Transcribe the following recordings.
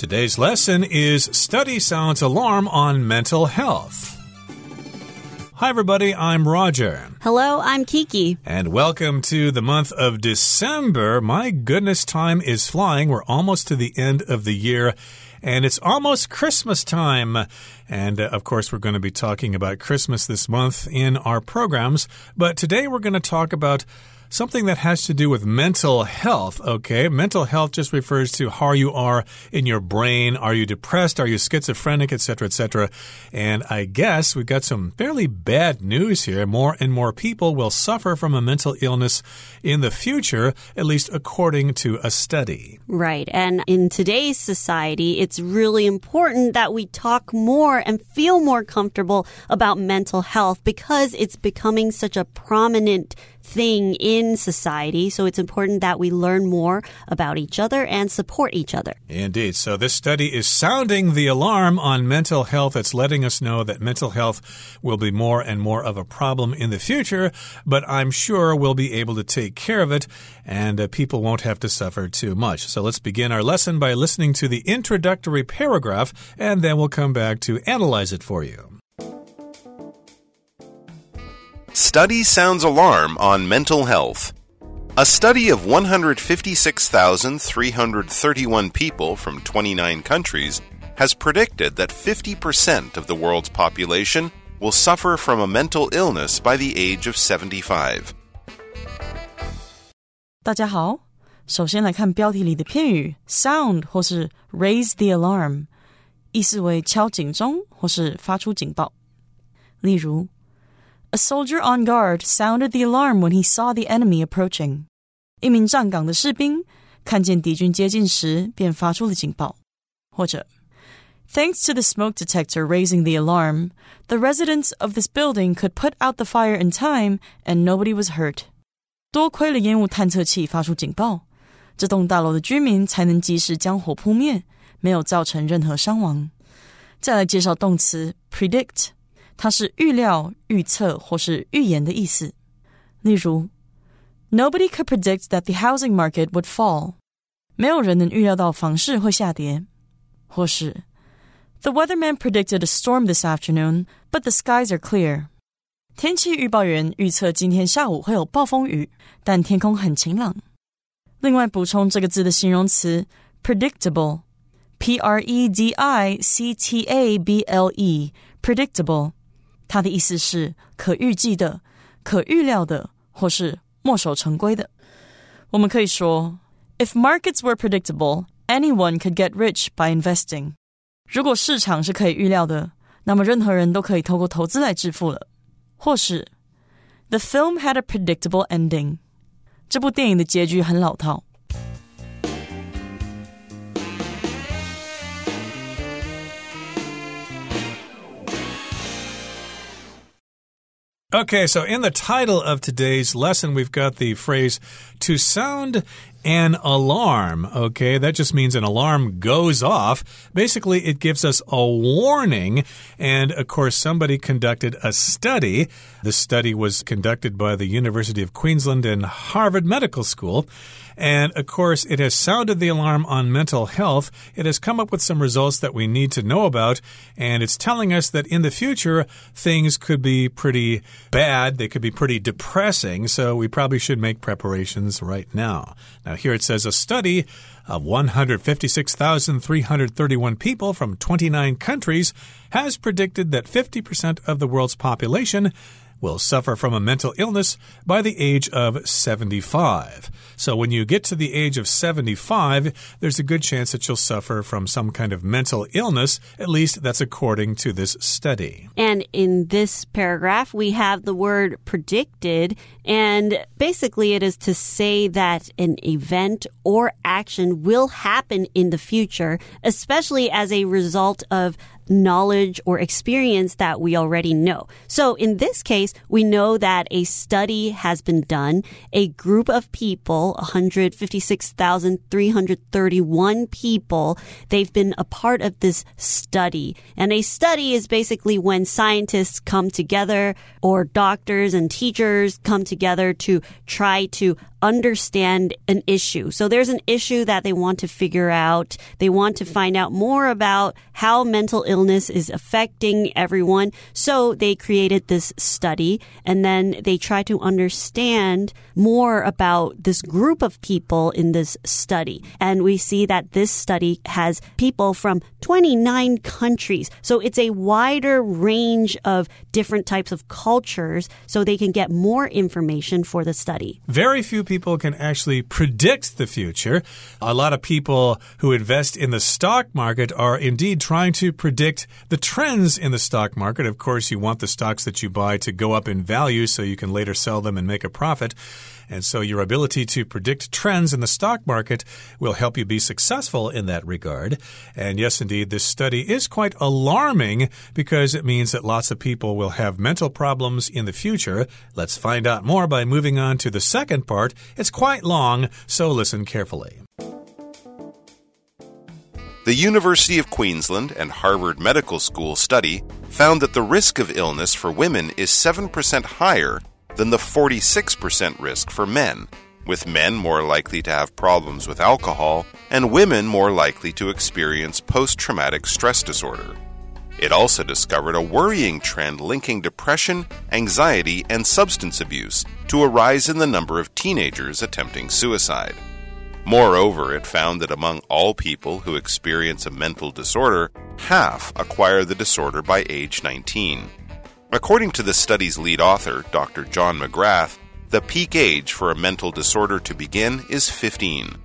Today's lesson is Study Sounds Alarm on Mental Health. Hi, everybody. I'm Roger. Hello, I'm Kiki. And welcome to the month of December. My goodness, time is flying. We're almost to the end of the year and it's almost Christmas time. And uh, of course, we're going to be talking about Christmas this month in our programs. But today we're going to talk about something that has to do with mental health, okay? Mental health just refers to how you are in your brain. Are you depressed? Are you schizophrenic, etc., etc.? And I guess we've got some fairly bad news here. More and more people will suffer from a mental illness in the future, at least according to a study. Right. And in today's society, it's really important that we talk more and feel more comfortable about mental health because it's becoming such a prominent thing in society. So it's important that we learn more about each other and support each other. Indeed. So this study is sounding the alarm on mental health. It's letting us know that mental health will be more and more of a problem in the future, but I'm sure we'll be able to take care of it and uh, people won't have to suffer too much. So let's begin our lesson by listening to the introductory paragraph and then we'll come back to analyze it for you. Study sounds alarm on mental health. A study of 156,331 people from 29 countries has predicted that 50% of the world's population will suffer from a mental illness by the age of 75. 大家好，首先来看标题里的片语 “sound” 或是 “raise the alarm”，意思为敲警钟或是发出警报。例如 a soldier on guard sounded the alarm when he saw the enemy approaching. 一名站岗的士兵看见敌军接近时，便发出了警报。或者，Thanks to the smoke detector raising the alarm, the residents of this building could put out the fire in time and nobody was hurt. 多亏了烟雾探测器发出警报，这栋大楼的居民才能及时将火扑灭，没有造成任何伤亡。再来介绍动词 predict。 它是预料、预测或是预言的意思。例如，Nobody could predict that the housing market would fall。没有人能预料到房市会下跌。或是，The weatherman predicted a storm this afternoon, but the skies are clear。天气预报员预测今天下午会有暴风雨，但天空很晴朗。另外，补充这个字的形容词 predictable，p r e d i c t a b l e，predictable。 它的意思是可预计的、可预料的，或是墨守成规的。我们可以说，If markets were predictable, anyone could get rich by investing。如果市场是可以预料的，那么任何人都可以透过投资来致富了。或是，The film had a predictable ending。这部电影的结局很老套。 Okay, so in the title of today's lesson, we've got the phrase to sound an alarm. Okay, that just means an alarm goes off. Basically, it gives us a warning. And of course, somebody conducted a study. The study was conducted by the University of Queensland and Harvard Medical School. And of course, it has sounded the alarm on mental health. It has come up with some results that we need to know about. And it's telling us that in the future, things could be pretty bad. They could be pretty depressing. So we probably should make preparations right now. Now, here it says a study of 156,331 people from 29 countries has predicted that 50% of the world's population will suffer from a mental illness by the age of 75. So when you get to the age of 75, there's a good chance that you'll suffer from some kind of mental illness. At least that's according to this study. And in this paragraph, we have the word predicted. And basically, it is to say that an event or action will happen in the future, especially as a result of knowledge or experience that we already know. So in this case, we know that a study has been done. A group of people, 156,331 people, they've been a part of this study. And a study is basically when scientists come together or doctors and teachers come together to try to understand an issue. So there's an issue that they want to figure out. They want to find out more about how mental illness is affecting everyone. So they created this study and then they try to understand more about this group of people in this study. And we see that this study has people from 29 countries. So it's a wider range of different types of cultures so they can get more information for the study. Very few people can actually predict the future. A lot of people who invest in the stock market are indeed trying to predict the trends in the stock market. Of course, you want the stocks that you buy to go up in value so you can later sell them and make a profit. And so your ability to predict trends in the stock market will help you be successful in that regard. And yes, indeed, this study is quite alarming because it means that lots of people will have mental problems in the future. Let's find out more by moving on to the second part. It's quite long, so listen carefully. The University of Queensland and Harvard Medical School study found that the risk of illness for women is 7% higher than the 46% risk for men, with men more likely to have problems with alcohol and women more likely to experience post traumatic stress disorder. It also discovered a worrying trend linking depression, anxiety, and substance abuse to a rise in the number of teenagers attempting suicide. Moreover, it found that among all people who experience a mental disorder, half acquire the disorder by age 19. According to the study's lead author, Dr. John McGrath, the peak age for a mental disorder to begin is 15.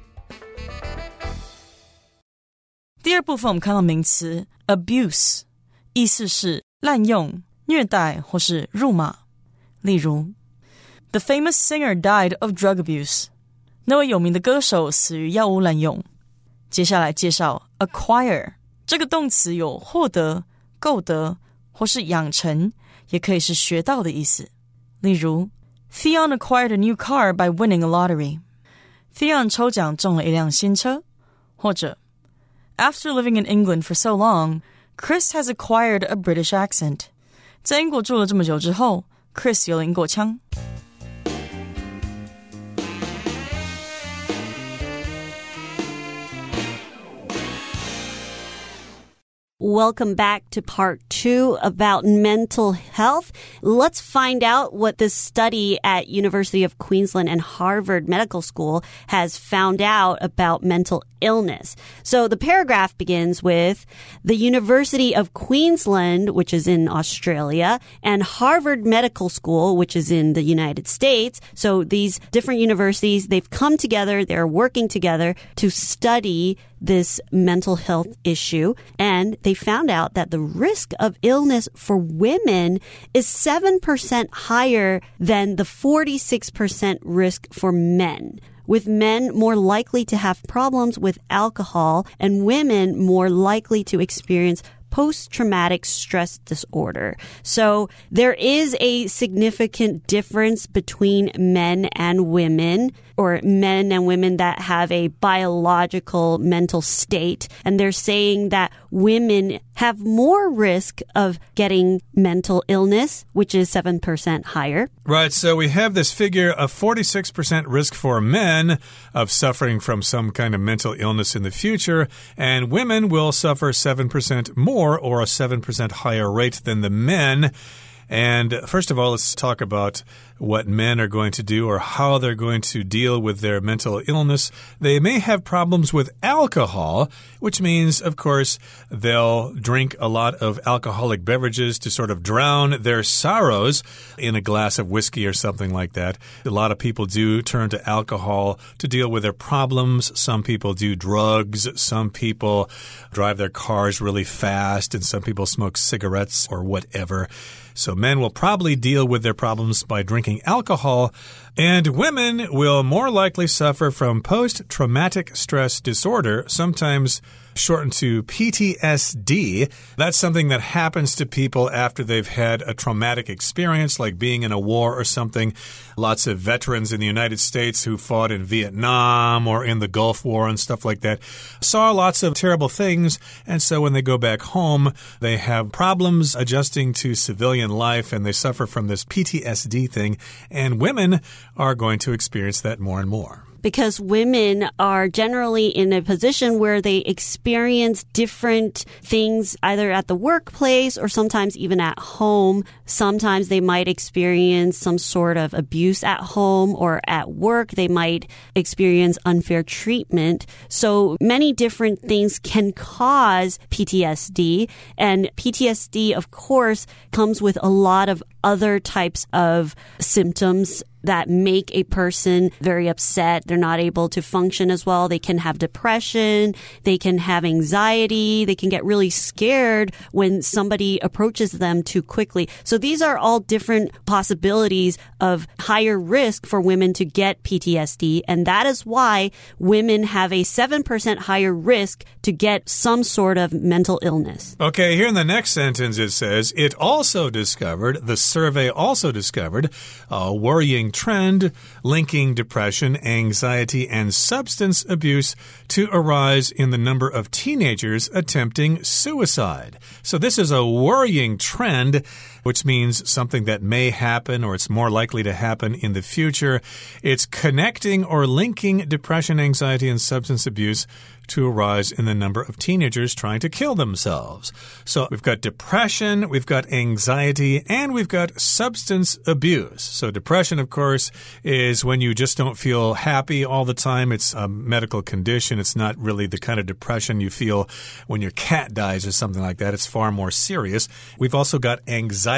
第二部分我们看到名词 abuse，意思是滥用、虐待或是辱骂。例如，The famous singer died of drug abuse。那位有名的歌手死于药物滥用。接下来介绍 acquire 这个动词有获得、购得或是养成。 也可以是学到的意思。例如，Theon acquired a new car by winning a lottery。Theon 抽奖中了一辆新车。或者，After living in England for so long, Chris has acquired a British accent。在英国住了这么久之后，Chris 有了英国腔。 Welcome back to part two about mental health. Let's find out what this study at University of Queensland and Harvard Medical School has found out about mental illness. So the paragraph begins with the University of Queensland, which is in Australia, and Harvard Medical School, which is in the United States. So these different universities, they've come together, they're working together to study this mental health issue. And they found out that the risk of illness for women is 7% higher than the 46% risk for men with men more likely to have problems with alcohol and women more likely to experience post traumatic stress disorder. So there is a significant difference between men and women or men and women that have a biological mental state. And they're saying that women have more risk of getting mental illness, which is 7% higher. Right. So we have this figure of 46% risk for men of suffering from some kind of mental illness in the future, and women will suffer 7% more or a 7% higher rate than the men. And first of all, let's talk about what men are going to do or how they're going to deal with their mental illness. They may have problems with alcohol, which means, of course, they'll drink a lot of alcoholic beverages to sort of drown their sorrows in a glass of whiskey or something like that. A lot of people do turn to alcohol to deal with their problems. Some people do drugs. Some people drive their cars really fast, and some people smoke cigarettes or whatever. So men will probably deal with their problems by drinking alcohol, and women will more likely suffer from post traumatic stress disorder, sometimes shortened to PTSD. That's something that happens to people after they've had a traumatic experience, like being in a war or something. Lots of veterans in the United States who fought in Vietnam or in the Gulf War and stuff like that saw lots of terrible things. And so when they go back home, they have problems adjusting to civilian life and they suffer from this PTSD thing. And women are going to experience that more and more because women are generally in a position where they experience different things either at the workplace or sometimes even at home. Sometimes they might experience some sort of abuse at home or at work. They might experience unfair treatment. So many different things can cause PTSD. And PTSD, of course, comes with a lot of other types of symptoms that make a person very upset. They're not able to function as well. They can have depression. They can have anxiety. They can get really scared when somebody approaches them too quickly. So these are all different possibilities of higher risk for women to get PTSD. And that is why women have a 7% higher risk to get some sort of mental illness. Okay, here in the next sentence it says, it also discovered, the survey also discovered, a worrying trend linking depression, anxiety, and substance abuse to arise in the number of teenagers attempting suicide. So this is a worrying trend which means something that may happen or it's more likely to happen in the future. It's connecting or linking depression, anxiety, and substance abuse to a rise in the number of teenagers trying to kill themselves. So we've got depression, we've got anxiety, and we've got substance abuse. So depression, of course, is when you just don't feel happy all the time. It's a medical condition. It's not really the kind of depression you feel when your cat dies or something like that. It's far more serious. We've also got anxiety,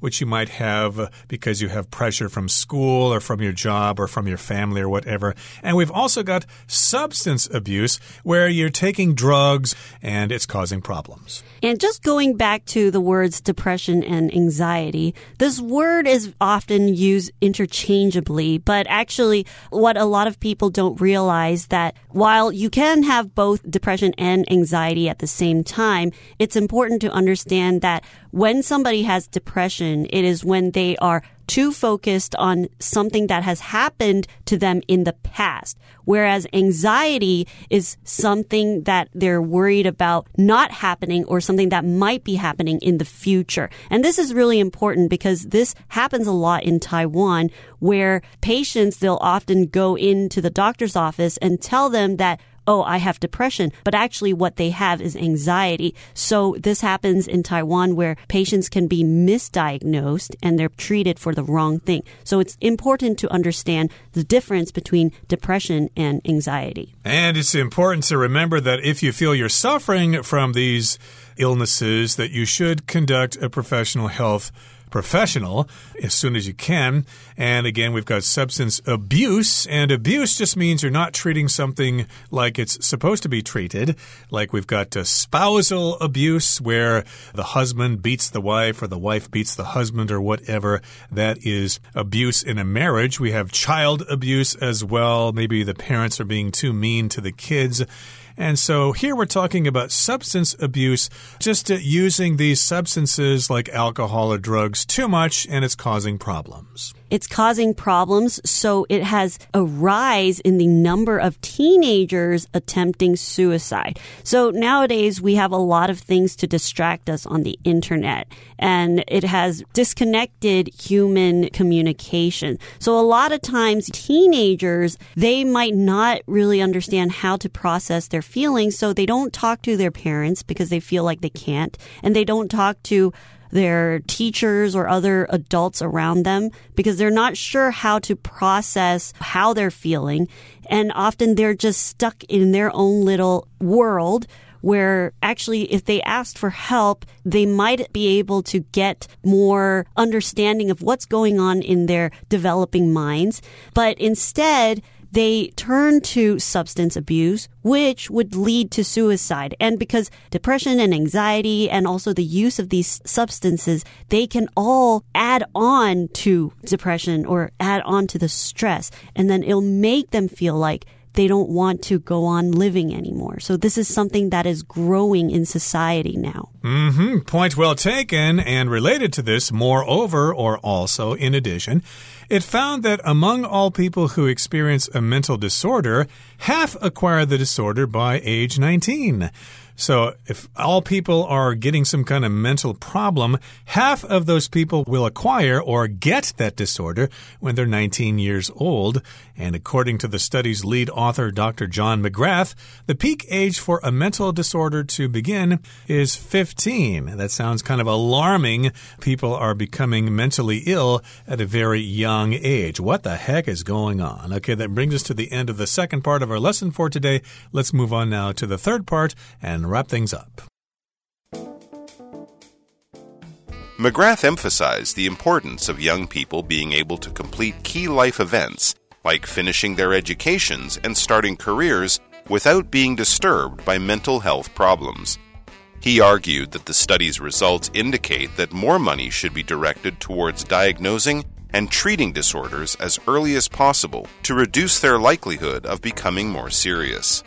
which you might have because you have pressure from school or from your job or from your family or whatever. And we've also got substance abuse where you're taking drugs and it's causing problems. And just going back to the words depression and anxiety, this word is often used interchangeably, but actually what a lot of people don't realize that while you can have both depression and anxiety at the same time, it's important to understand that when somebody has depression, it is when they are too focused on something that has happened to them in the past. Whereas anxiety is something that they're worried about not happening or something that might be happening in the future. And this is really important because this happens a lot in Taiwan where patients, they'll often go into the doctor's office and tell them that oh, I have depression, but actually what they have is anxiety. So this happens in Taiwan where patients can be misdiagnosed and they're treated for the wrong thing. So it's important to understand the difference between depression and anxiety. And it's important to remember that if you feel you're suffering from these illnesses, that you should conduct a professional health professional as soon as you can. And again, we've got substance abuse, and abuse just means you're not treating something like it's supposed to be treated. Like we've got uh, spousal abuse, where the husband beats the wife or the wife beats the husband or whatever. That is abuse in a marriage. We have child abuse as well. Maybe the parents are being too mean to the kids. And so here we're talking about substance abuse, just uh, using these substances like alcohol or drugs too much, and it's causing problems. It's causing problems, so it has a rise in the number of teenagers attempting suicide. So nowadays, we have a lot of things to distract us on the internet, and it has disconnected human communication. So a lot of times, teenagers, they might not really understand how to process their feelings, so they don't talk to their parents because they feel like they can't, and they don't talk to their teachers or other adults around them because they're not sure how to process how they're feeling. And often they're just stuck in their own little world where actually if they asked for help, they might be able to get more understanding of what's going on in their developing minds. But instead, they turn to substance abuse, which would lead to suicide. And because depression and anxiety and also the use of these substances, they can all add on to depression or add on to the stress. And then it'll make them feel like they don't want to go on living anymore. So this is something that is growing in society now. -hmm. Point well taken. And related to this, moreover, or also in addition, it found that among all people who experience a mental disorder, half acquire the disorder by age 19. So, if all people are getting some kind of mental problem, half of those people will acquire or get that disorder when they're 19 years old. And according to the study's lead author, Dr. John McGrath, the peak age for a mental disorder to begin is 15. That sounds kind of alarming. People are becoming mentally ill at a very young age. What the heck is going on? Okay, that brings us to the end of the second part of our lesson for today. Let's move on now to the third part and wrap things up. McGrath emphasized the importance of young people being able to complete key life events, like finishing their educations and starting careers, without being disturbed by mental health problems. He argued that the study's results indicate that more money should be directed towards diagnosing and treating disorders as early as possible to reduce their likelihood of becoming more serious.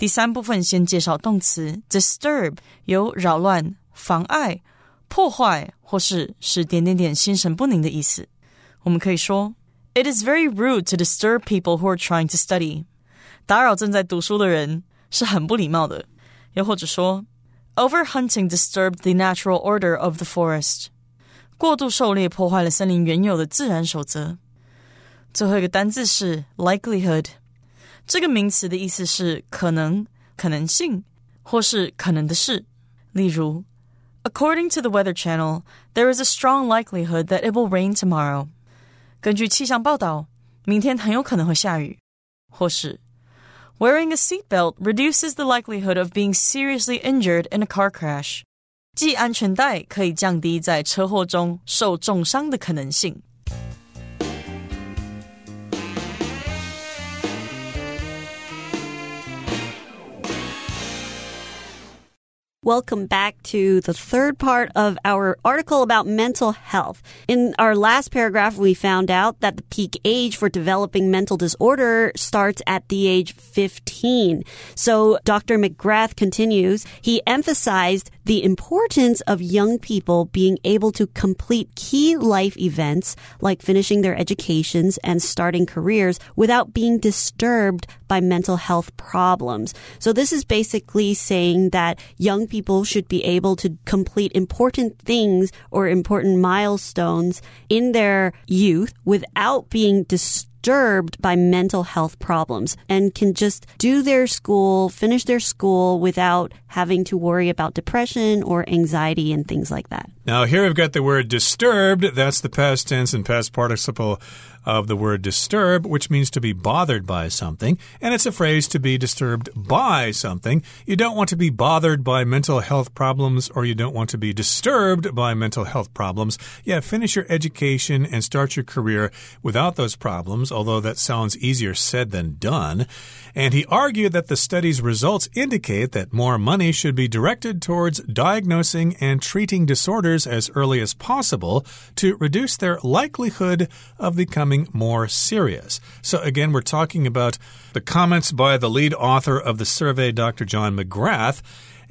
第三部分先介绍动词 disturb，有扰乱、妨碍、破坏或是使点点点心神不宁的意思。我们可以说，It is very rude to disturb people who are trying to study。打扰正在读书的人是很不礼貌的。又或者说，Overhunting disturbed the natural order of the forest。过度狩猎破坏了森林原有的自然守则。最后一个单字是 likelihood。 这个名词的意思是可能、可能性，或是可能的事。例如，According to the Weather Channel, there is a strong likelihood that it will rain tomorrow。根据气象报道，明天很有可能会下雨。或是，Wearing a seatbelt reduces the likelihood of being seriously injured in a car crash。系安全带可以降低在车祸中受重伤的可能性。 Welcome back to the third part of our article about mental health. In our last paragraph, we found out that the peak age for developing mental disorder starts at the age 15. So Dr. McGrath continues, he emphasized the importance of young people being able to complete key life events like finishing their educations and starting careers without being disturbed by mental health problems. So this is basically saying that young people should be able to complete important things or important milestones in their youth without being disturbed disturbed by mental health problems and can just do their school, finish their school without having to worry about depression or anxiety and things like that. Now, here we've got the word disturbed. That's the past tense and past participle of the word disturb, which means to be bothered by something. And it's a phrase to be disturbed by something. You don't want to be bothered by mental health problems or you don't want to be disturbed by mental health problems. Yeah, finish your education and start your career without those although that sounds easier said than done. And he argued that the study's results indicate that more money should be directed towards diagnosing and treating disorders as early as possible to reduce their likelihood of becoming more serious. So, again, we're talking about the comments by the lead author of the survey, Dr. John McGrath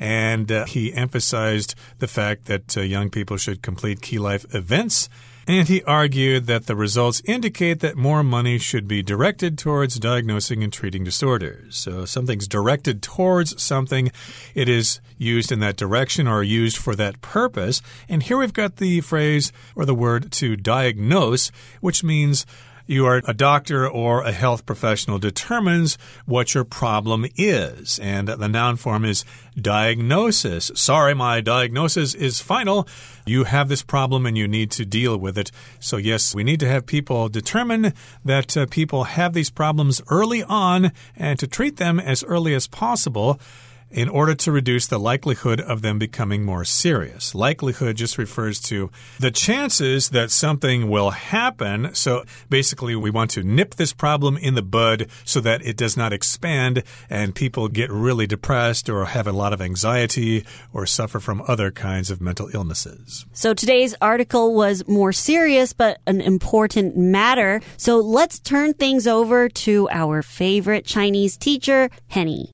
and uh, he emphasized the fact that uh, young people should complete key life events and he argued that the results indicate that more money should be directed towards diagnosing and treating disorders. So, something's directed towards something, it is used in that direction or used for that purpose. And here we've got the phrase or the word to diagnose, which means you are a doctor or a health professional determines what your problem is. And the noun form is diagnosis. Sorry, my diagnosis is final. You have this problem and you need to deal with it. So, yes, we need to have people determine that uh, people have these problems early on and to treat them as early as possible in order to reduce the likelihood of them becoming more serious. Likelihood just refers to the chances that something will happen. So basically, we want to nip this problem in the bud so that it does not expand and people get really depressed or have a lot of anxiety or suffer from other kinds of mental illnesses. So today's article was more serious but an important matter. So let's turn things over to our favorite Chinese teacher, Henny.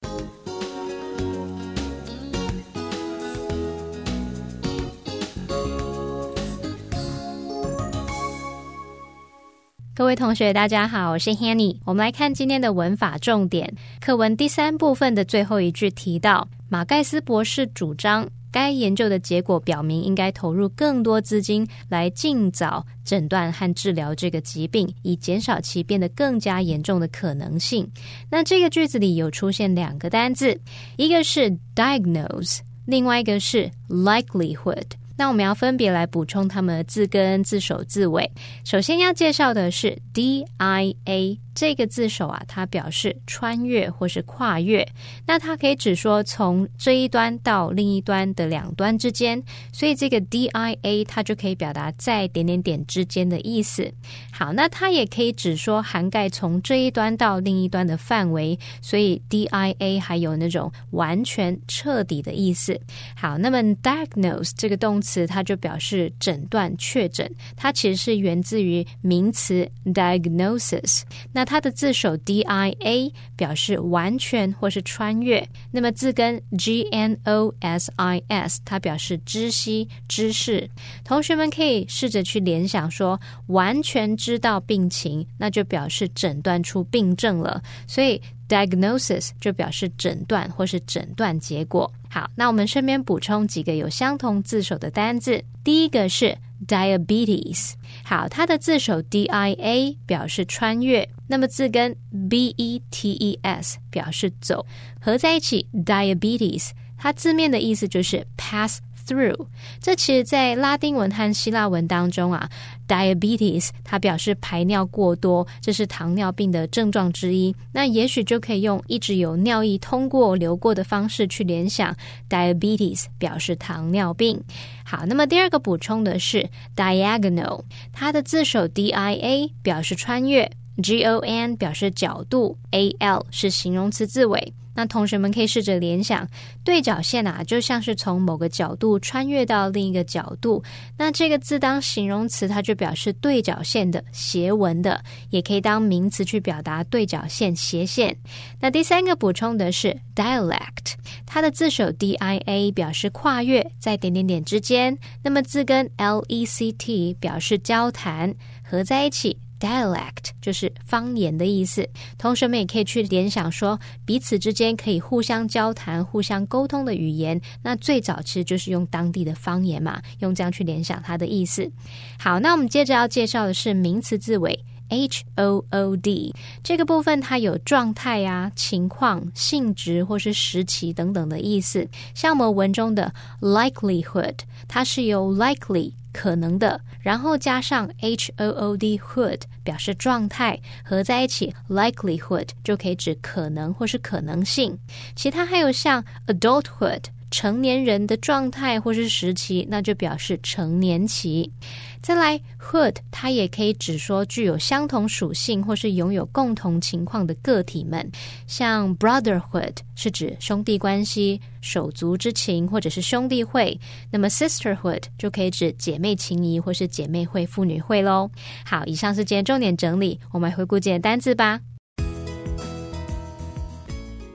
各位同学，大家好，我是 Hanny。我们来看今天的文法重点。课文第三部分的最后一句提到，马盖斯博士主张，该研究的结果表明，应该投入更多资金来尽早诊断和治疗这个疾病，以减少其变得更加严重的可能性。那这个句子里有出现两个单字，一个是 diagnose，另外一个是 likelihood。那我们要分别来补充它们的字根、字首、字尾。首先要介绍的是 D I A。这个字首啊，它表示穿越或是跨越，那它可以指说从这一端到另一端的两端之间，所以这个 D I A 它就可以表达在点点点之间的意思。好，那它也可以指说涵盖从这一端到另一端的范围，所以 D I A 还有那种完全彻底的意思。好，那么 diagnose 这个动词，它就表示诊断、确诊，它其实是源自于名词 diagnosis。那它的字首 D I A 表示完全或是穿越，那么字根 G N O S I S 它表示知悉、知识。同学们可以试着去联想说，完全知道病情，那就表示诊断出病症了。所以 diagnosis 就表示诊断或是诊断结果。好，那我们顺便补充几个有相同字首的单字，第一个是 diabetes。好，它的字首 D I A 表示穿越。那么字根 b e t e s 表示走，合在一起 diabetes，它字面的意思就是 pass through。这其实，在拉丁文和希腊文当中啊，diabetes 它表示排尿过多，这是糖尿病的症状之一。那也许就可以用一直有尿液通过流过的方式去联想 diabetes 表示糖尿病。好，那么第二个补充的是 diagonal，它的字首 d i a 表示穿越。G O N 表示角度，A L 是形容词字尾。那同学们可以试着联想，对角线啊，就像是从某个角度穿越到另一个角度。那这个字当形容词，它就表示对角线的斜纹的，也可以当名词去表达对角线斜线。那第三个补充的是 dialect，它的字首 D I A 表示跨越，在点点点之间。那么字根 L E C T 表示交谈，合在一起。Dialect 就是方言的意思，同学们也可以去联想说，彼此之间可以互相交谈、互相沟通的语言。那最早其实就是用当地的方言嘛，用这样去联想它的意思。好，那我们接着要介绍的是名词字尾 h o o d 这个部分，它有状态啊、情况、性质或是时期等等的意思。像我们文中的 likelihood，它是由 likely。可能的，然后加上 h o o d hood 表示状态，合在一起 likelihood 就可以指可能或是可能性。其他还有像 adulthood。成年人的状态或是时期，那就表示成年期。再来，hood 它也可以指说具有相同属性或是拥有共同情况的个体们，像 brotherhood 是指兄弟关系、手足之情或者是兄弟会。那么 sisterhood 就可以指姐妹情谊或是姐妹会、妇女会喽。好，以上是今天重点整理，我们回顾今天单字吧。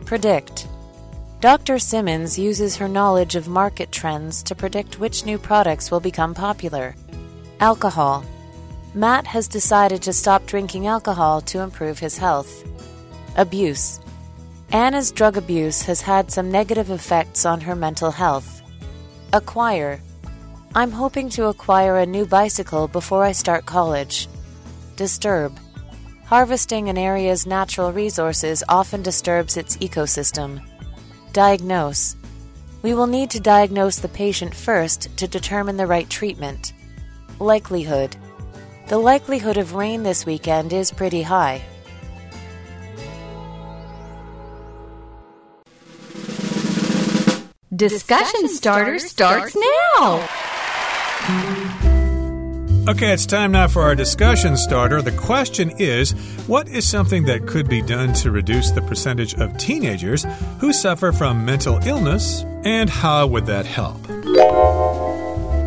predict Dr. Simmons uses her knowledge of market trends to predict which new products will become popular. Alcohol. Matt has decided to stop drinking alcohol to improve his health. Abuse. Anna's drug abuse has had some negative effects on her mental health. Acquire. I'm hoping to acquire a new bicycle before I start college. Disturb. Harvesting an area's natural resources often disturbs its ecosystem. Diagnose. We will need to diagnose the patient first to determine the right treatment. Likelihood. The likelihood of rain this weekend is pretty high. Discussion starter starts now. Okay, it's time now for our discussion starter. The question is What is something that could be done to reduce the percentage of teenagers who suffer from mental illness, and how would that help?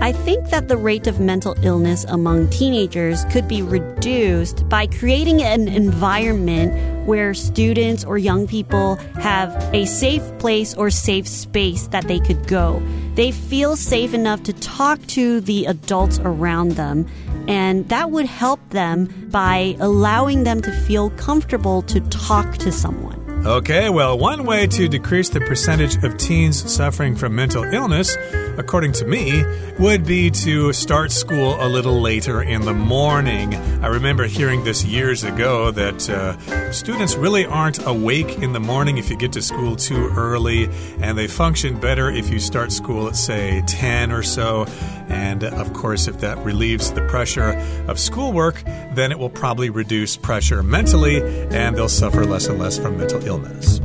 I think that the rate of mental illness among teenagers could be reduced by creating an environment where students or young people have a safe place or safe space that they could go. They feel safe enough to talk to the adults around them And that would help them by allowing them to feel comfortable to talk to someone. Okay, well, one way to decrease the percentage of teens suffering from mental illness, according to me, would be to start school a little later in the morning. I remember hearing this years ago that uh, students really aren't awake in the morning if you get to school too early, and they function better if you start school at, say, 10 or so. And uh, of course, if that relieves the pressure of schoolwork, then it will probably reduce pressure mentally, and they'll suffer less and less from mental illness illness.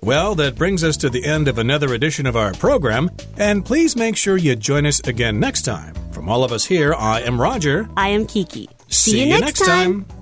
Well, that brings us to the end of another edition of our program, and please make sure you join us again next time. From all of us here, I am Roger. I am Kiki. See, See you, you, next time. time.